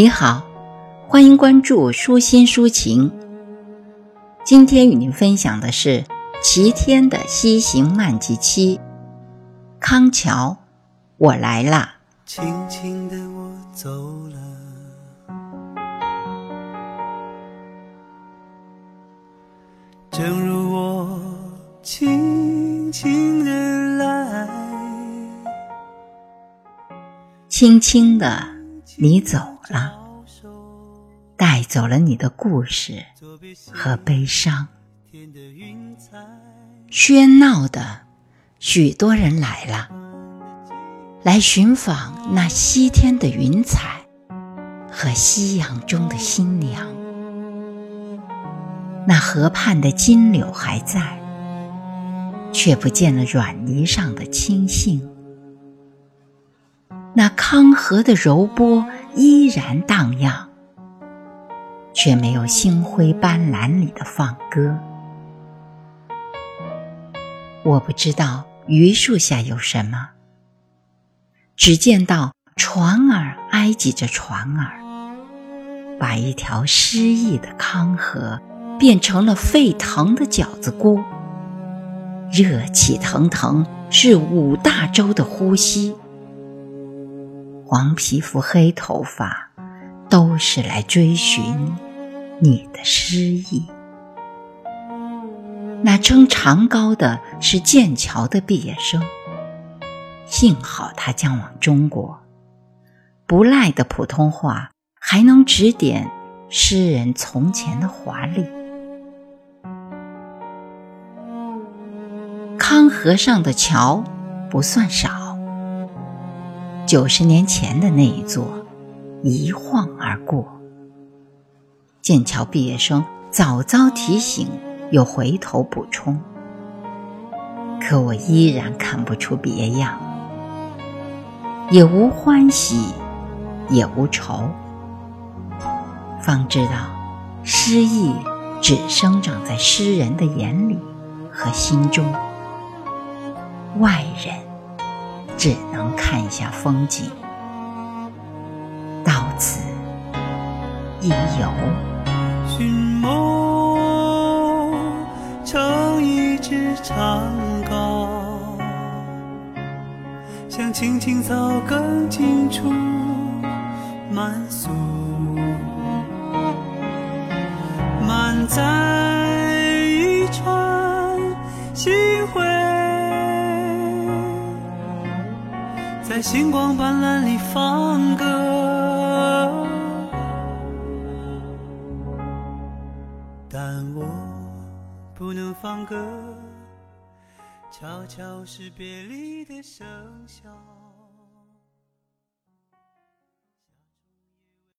你好，欢迎关注舒心抒情。今天与您分享的是齐天的西行漫记七。康桥，我来啦。轻轻的我走了，正如我轻轻的来，轻轻的你走了，带走了你的故事和悲伤。喧闹的许多人来了，来寻访那西天的云彩和夕阳中的新娘。那河畔的金柳还在，却不见了软泥上的青杏。那康河的柔波依然荡漾，却没有星辉斑斓里的放歌。我不知道榆树下有什么，只见到船儿挨挤着船儿，把一条失意的康河变成了沸腾的饺子锅，热气腾腾，是五大洲的呼吸。黄皮肤黑头发，都是来追寻你的诗意。那称长高的是剑桥的毕业生，幸好他将往中国，不赖的普通话还能指点诗人从前的华丽。康河上的桥不算少。九十年前的那一座，一晃而过。剑桥毕业生早早提醒，又回头补充，可我依然看不出别样，也无欢喜，也无愁。方知道，诗意只生长在诗人的眼里和心中，外人。只能看一下风景，到此一游。寻梦成一支长篙，像青青草根尽处满诉，满载在星光斑斓里放歌，但我不能放歌，悄悄是别离的笙箫。